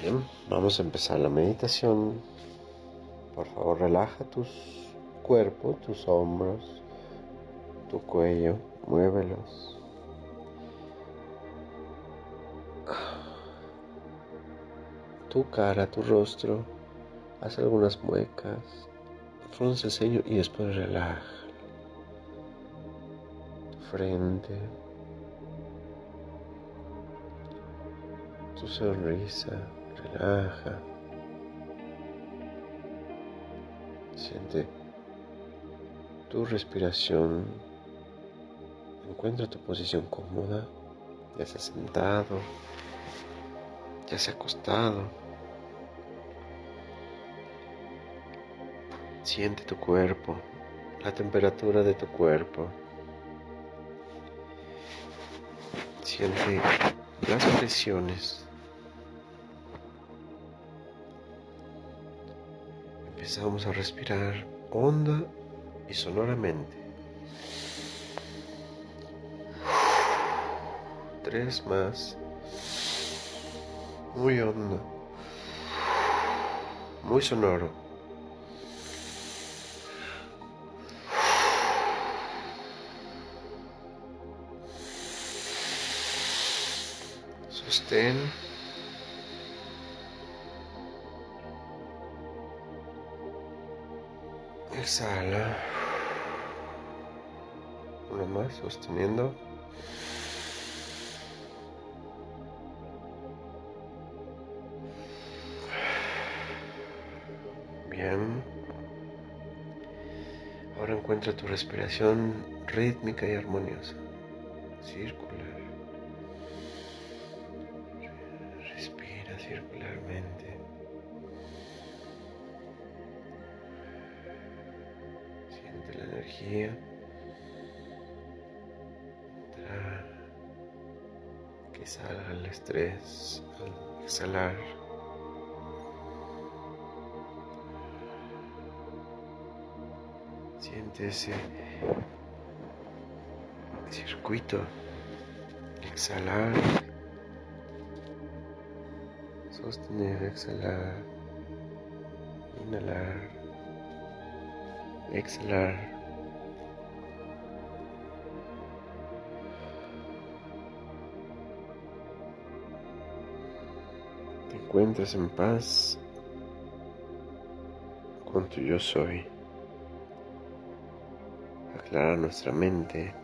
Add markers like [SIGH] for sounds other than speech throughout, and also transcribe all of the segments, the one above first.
Bien, vamos a empezar la meditación. Por favor, relaja tus cuerpo, tus hombros, tu cuello, muévelos. Tu cara, tu rostro, haz algunas muecas, frunce el ceño y después relaja. Tu frente, tu sonrisa, relaja. Siente tu respiración. Encuentra tu posición cómoda, ya sea sentado, ya sea acostado. Siente tu cuerpo, la temperatura de tu cuerpo. Siente las presiones Empezamos a respirar honda y sonoramente. Tres más. Muy hondo. Muy sonoro. Sostén. Exhala. Uno más, sosteniendo. Bien. Ahora encuentra tu respiración rítmica y armoniosa. Circular. Energía. Entrar, que salga el estrés al exhalar. Siente ese circuito, exhalar, sostener, exhalar, inhalar. Exhalar. Te encuentras en paz con tu yo soy. Aclara nuestra mente.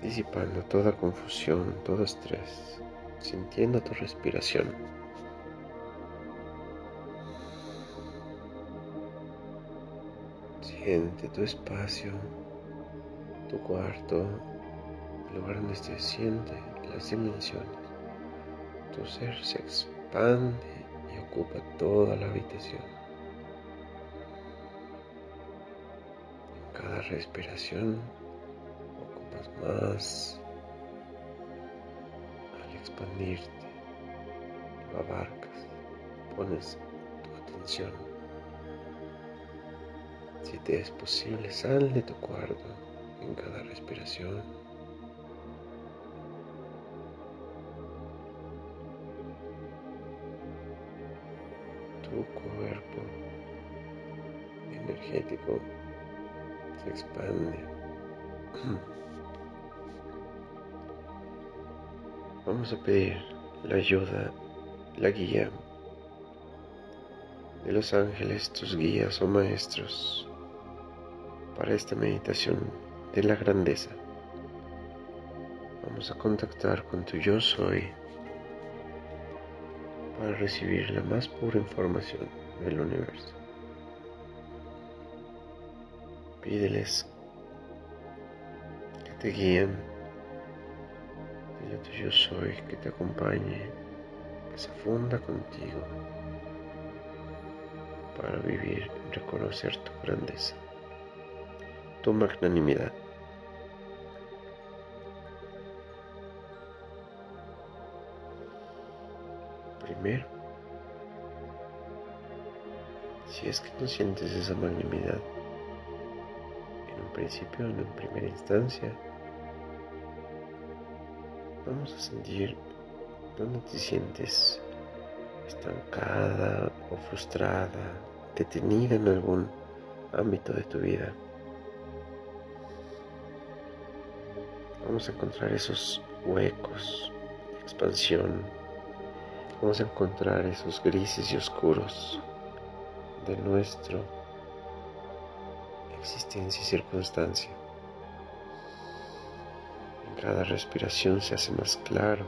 disipando toda confusión, todo estrés, sintiendo tu respiración. Siente tu espacio, tu cuarto, el lugar donde se siente las dimensiones. Tu ser se expande y ocupa toda la habitación. En cada respiración ocupas más al expandirte, lo abarcas, pones tu atención si te es posible, sal de tu cuarto en cada respiración. Energético se expande. [CLEARS THROAT] Vamos a pedir la ayuda, la guía de los ángeles, tus guías o maestros para esta meditación de la grandeza. Vamos a contactar con tu yo soy para recibir la más pura información del universo. Pídeles que te guíen, tu yo soy que te acompañe, que se funda contigo para vivir y reconocer tu grandeza tu magnanimidad. Primero, si es que no sientes esa magnanimidad principio, en primera instancia, Vamos a sentir dónde te sientes estancada o frustrada, detenida en algún ámbito de tu vida. Vamos a encontrar esos huecos de expansión. Vamos a encontrar esos grises y oscuros de nuestra existencia y circunstancia. En cada respiración se hace más claro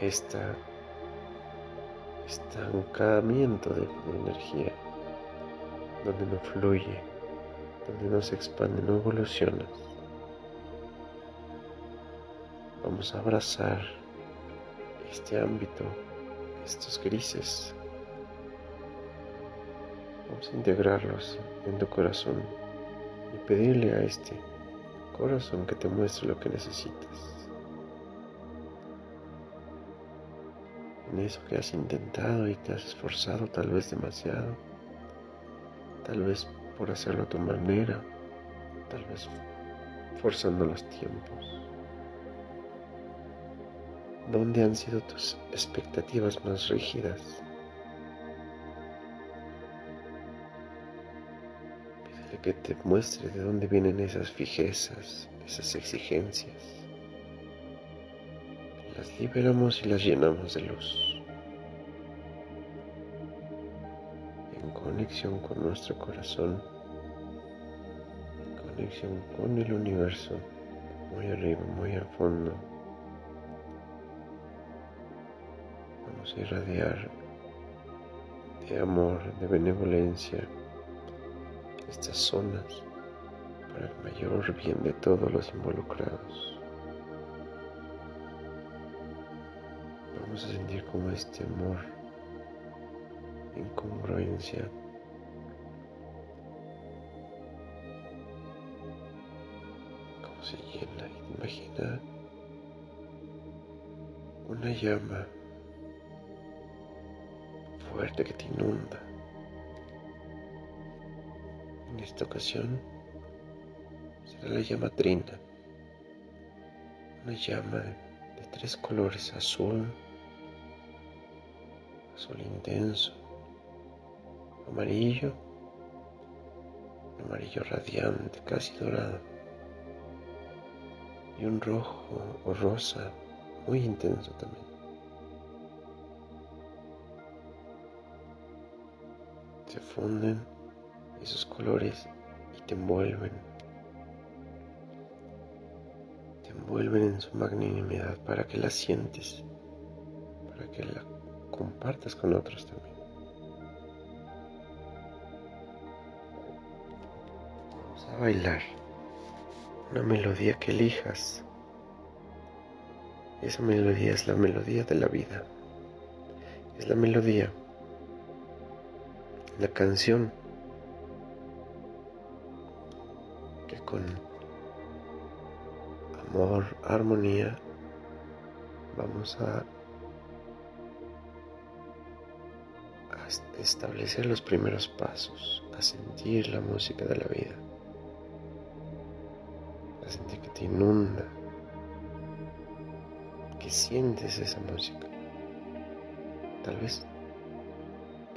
este estancamiento de, energía, donde no fluye, donde no se expande, no evoluciona. Vamos a abrazar este ámbito, estos grises. Integrarlos en tu corazón y pedirle a este corazón que te muestre lo que necesitas. En eso que has intentado y te has esforzado tal vez demasiado, tal vez por hacerlo a tu manera, tal vez forzando los tiempos. ¿Dónde han sido tus expectativas más rígidas? Que te muestre de dónde vienen esas fijezas, esas exigencias. Las liberamos y las llenamos de luz. conexión con nuestro corazón, conexión con el universo, muy arriba, muy al fondo. Vamos a irradiar de amor, de benevolencia estas zonas para el mayor bien de todos los involucrados. Vamos a sentir como este amor en congruencia se llena. Imagina una llama fuerte que te inunda. Esta ocasión será la llama trina, una llama de tres colores, azul, azul intenso, amarillo, amarillo radiante, casi dorado y un rojo o rosa muy intenso también. Se funden esos colores y te envuelven. Te envuelven en su magnanimidad para que la sientes, para que la compartas con otros también. Vamos a bailar una melodía que elijas. Esa melodía es la melodía de la vida. Es la melodía, la canción con amor, armonía, vamos a, a establecer los primeros pasos, a sentir la música de la vida sentir que te inunda, que sientes esa música. Tal vez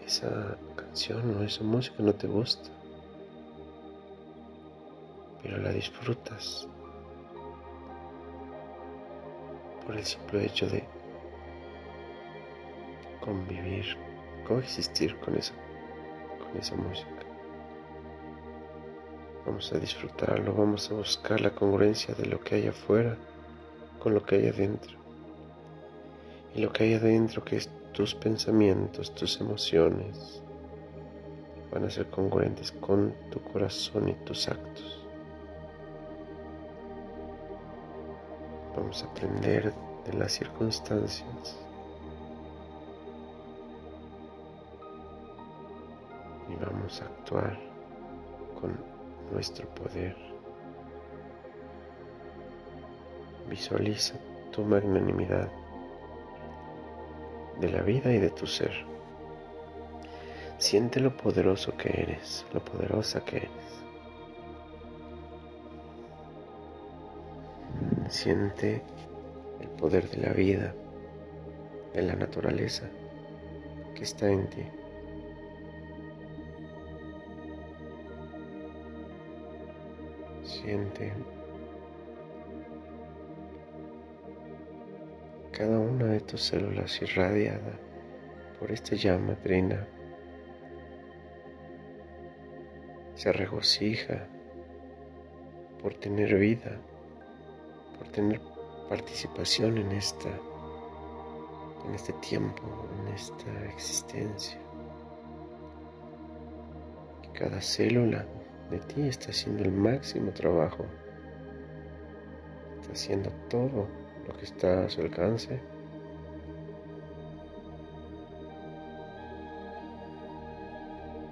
esa canción o esa música no te gusta, pero la disfrutas por el simple hecho de convivir, coexistir con esa, con esa música. Vamos a disfrutarlo, vamos a buscar la congruencia de lo que hay afuera con lo que hay adentro. Y lo que hay adentro, que es tus pensamientos, tus emociones, van a ser congruentes con tu corazón y tus actos. Vamos a aprender de las circunstancias. Y vamos a actuar con nuestro poder. Visualiza tu magnanimidad de la vida y de tu ser. Siente lo poderoso que eres, lo poderosa que eres. Siente el poder de la vida, de la naturaleza que está en ti. Siente cada una de tus células irradiada por esta llama trina. Se regocija por tener vida, por tener participación en esta en este tiempo, en esta existencia. Cada célula de ti está haciendo el máximo trabajo, está haciendo todo lo que está a su alcance.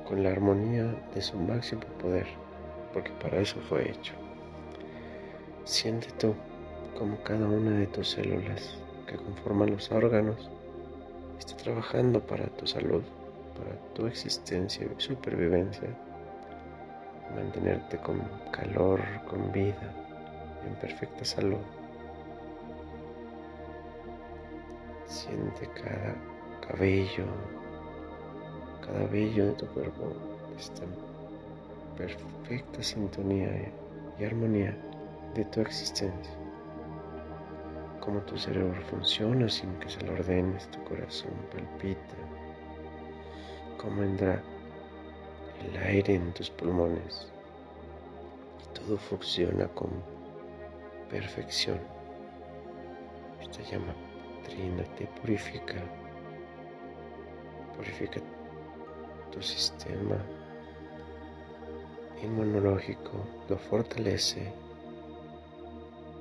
con la armonía de su máximo poder, porque para eso fue hecho. Siente tú como cada una de tus células que conforman los órganos está trabajando para tu salud, para tu existencia y supervivencia, mantenerte con calor, con vida, en perfecta salud. Siente cada cabello, cada vello de tu cuerpo está en perfecta sintonía y armonía de tu existencia. Cómo tu cerebro funciona sin que se lo ordenes, tu corazón palpita, cómo entra el aire en tus pulmones todo funciona con perfección. Esta llama trina te purifica, purifica tu sistema inmunológico, lo fortalece,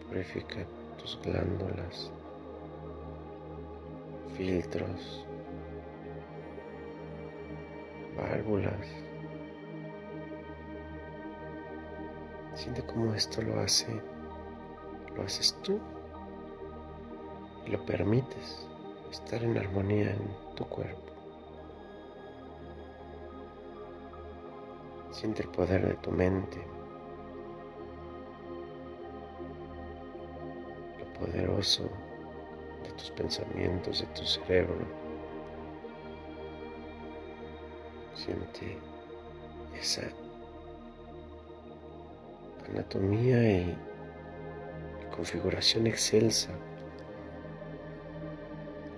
purifica tus glándulas, filtros, válvulas. Siente cómo esto lo hace, lo haces tú y lo permites estar en armonía en tu cuerpo. Siente el poder de tu mente, de tus pensamientos, de tu cerebro. Siente esa anatomía y configuración excelsa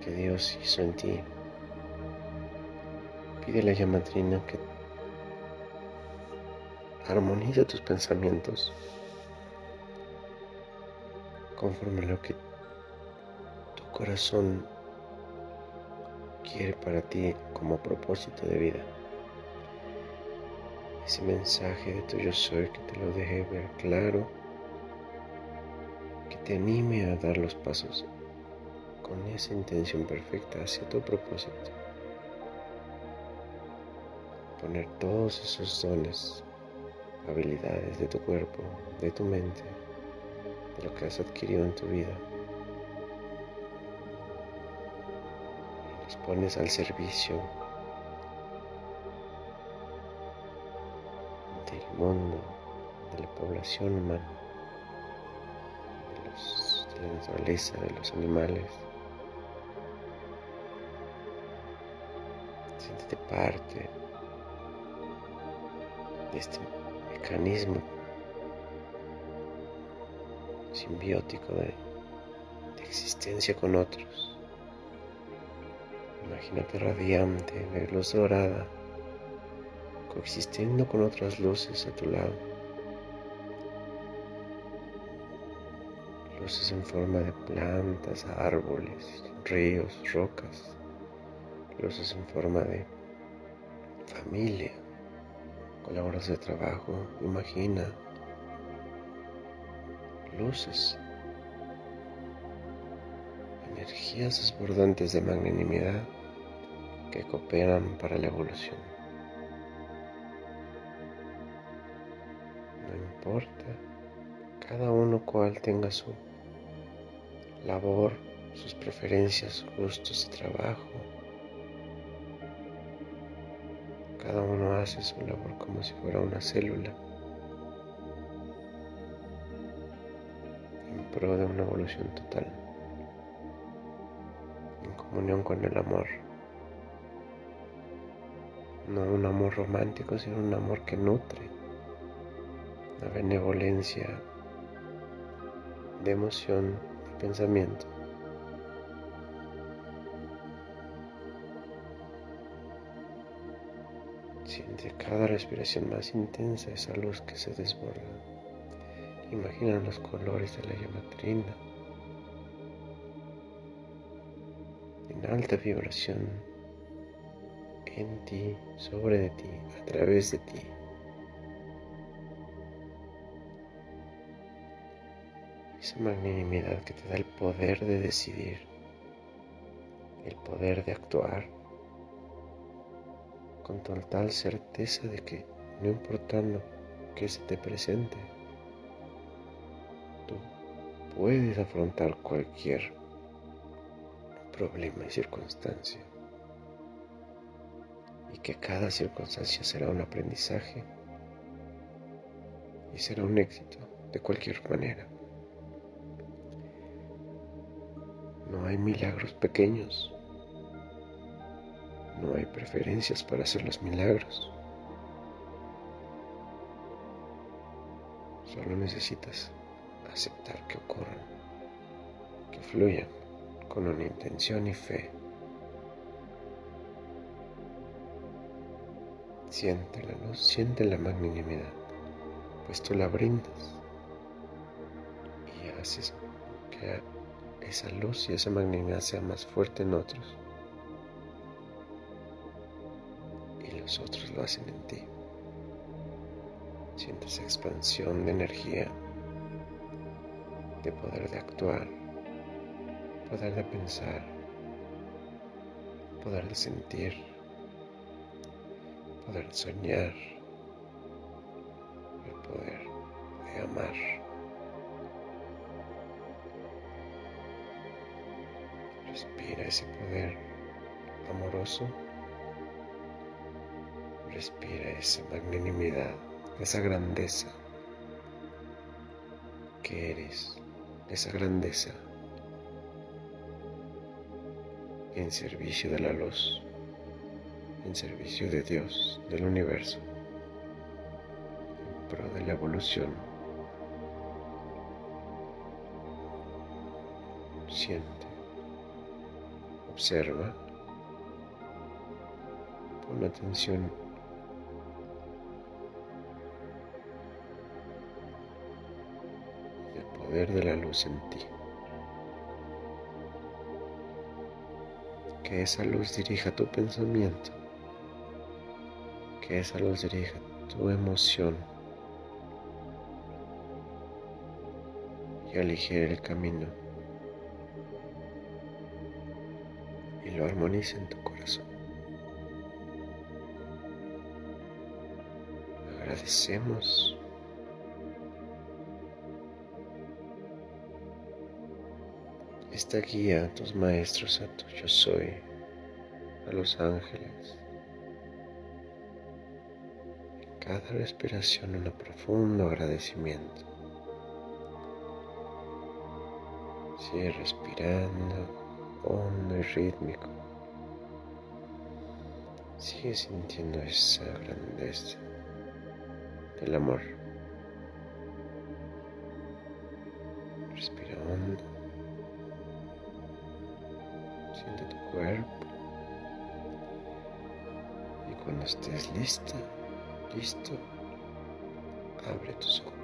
que Dios hizo en ti. Pide a la llamatrina que armoniza tus pensamientos conforme a lo que corazón quiere para ti como propósito de vida. Ese mensaje de tu yo soy que te lo deje ver claro, que te anime a dar los pasos con esa intención perfecta hacia tu propósito. Poner todos esos dones habilidades de tu cuerpo, de tu mente, de lo que has adquirido en tu vida. Pones al servicio del mundo, de la población humana, de, la naturaleza, de los animales. Siéntete parte de este mecanismo simbiótico de, existencia con otros. Imagínate radiante, de luz dorada, coexistiendo con otras luces a tu lado. Luces en forma de plantas, árboles, ríos, rocas. Luces en forma de familia, palabras de trabajo, imagina luces, energías desbordantes de magnanimidad que cooperan para la evolución. No importa cada uno cual tenga su labor, sus preferencias, gustos de trabajo, Cada uno hace su labor como si fuera una célula. En pro de una evolución total, en comunión con el amor. No un amor romántico, sino un amor que nutre, la benevolencia de emoción, de pensamiento. Siente cada respiración más intensa esa luz que se desborda. Imagina los colores de la llama trina en alta vibración en ti, sobre de ti, a través de ti. Esa magnanimidad que te da el poder de decidir, el poder de actuar con total certeza de que no importando que se te presente, tú puedes afrontar cualquier problema y circunstancia y que cada circunstancia será un aprendizaje y será un éxito de cualquier manera. No hay milagros pequeños no hay preferencias para hacer los milagros. Solo necesitas aceptar que ocurran, que fluyan con una intención y fe. Siente la luz, siente la magnanimidad, pues tú la brindas y haces que esa luz y esa magnanimidad sea más fuerte en otros. los otros lo hacen en ti. Sientes expansión de energía, de poder de actuar, poder de pensar, poder de sentir, poder de soñar, el poder de amar. Respira ese poder amoroso Respira esa magnanimidad, esa grandeza que eres, esa grandeza en servicio de la luz, en servicio de Dios, del universo, en pro de la evolución. Siente, observa, pon atención de la luz en ti. Que esa luz dirija tu pensamiento. Que esa luz dirija tu emoción. Y aligere el camino. Y lo armonice en tu corazón. Agradecemos esta guía a tus maestros, a tu yo soy, a los ángeles. Cada respiración un profundo agradecimiento. Sigue respirando hondo y rítmico. Sigue sintiendo esa grandeza del amor. Respira hondo. Siente tu cuerpo. Y cuando estés lista, listo, abre tus ojos.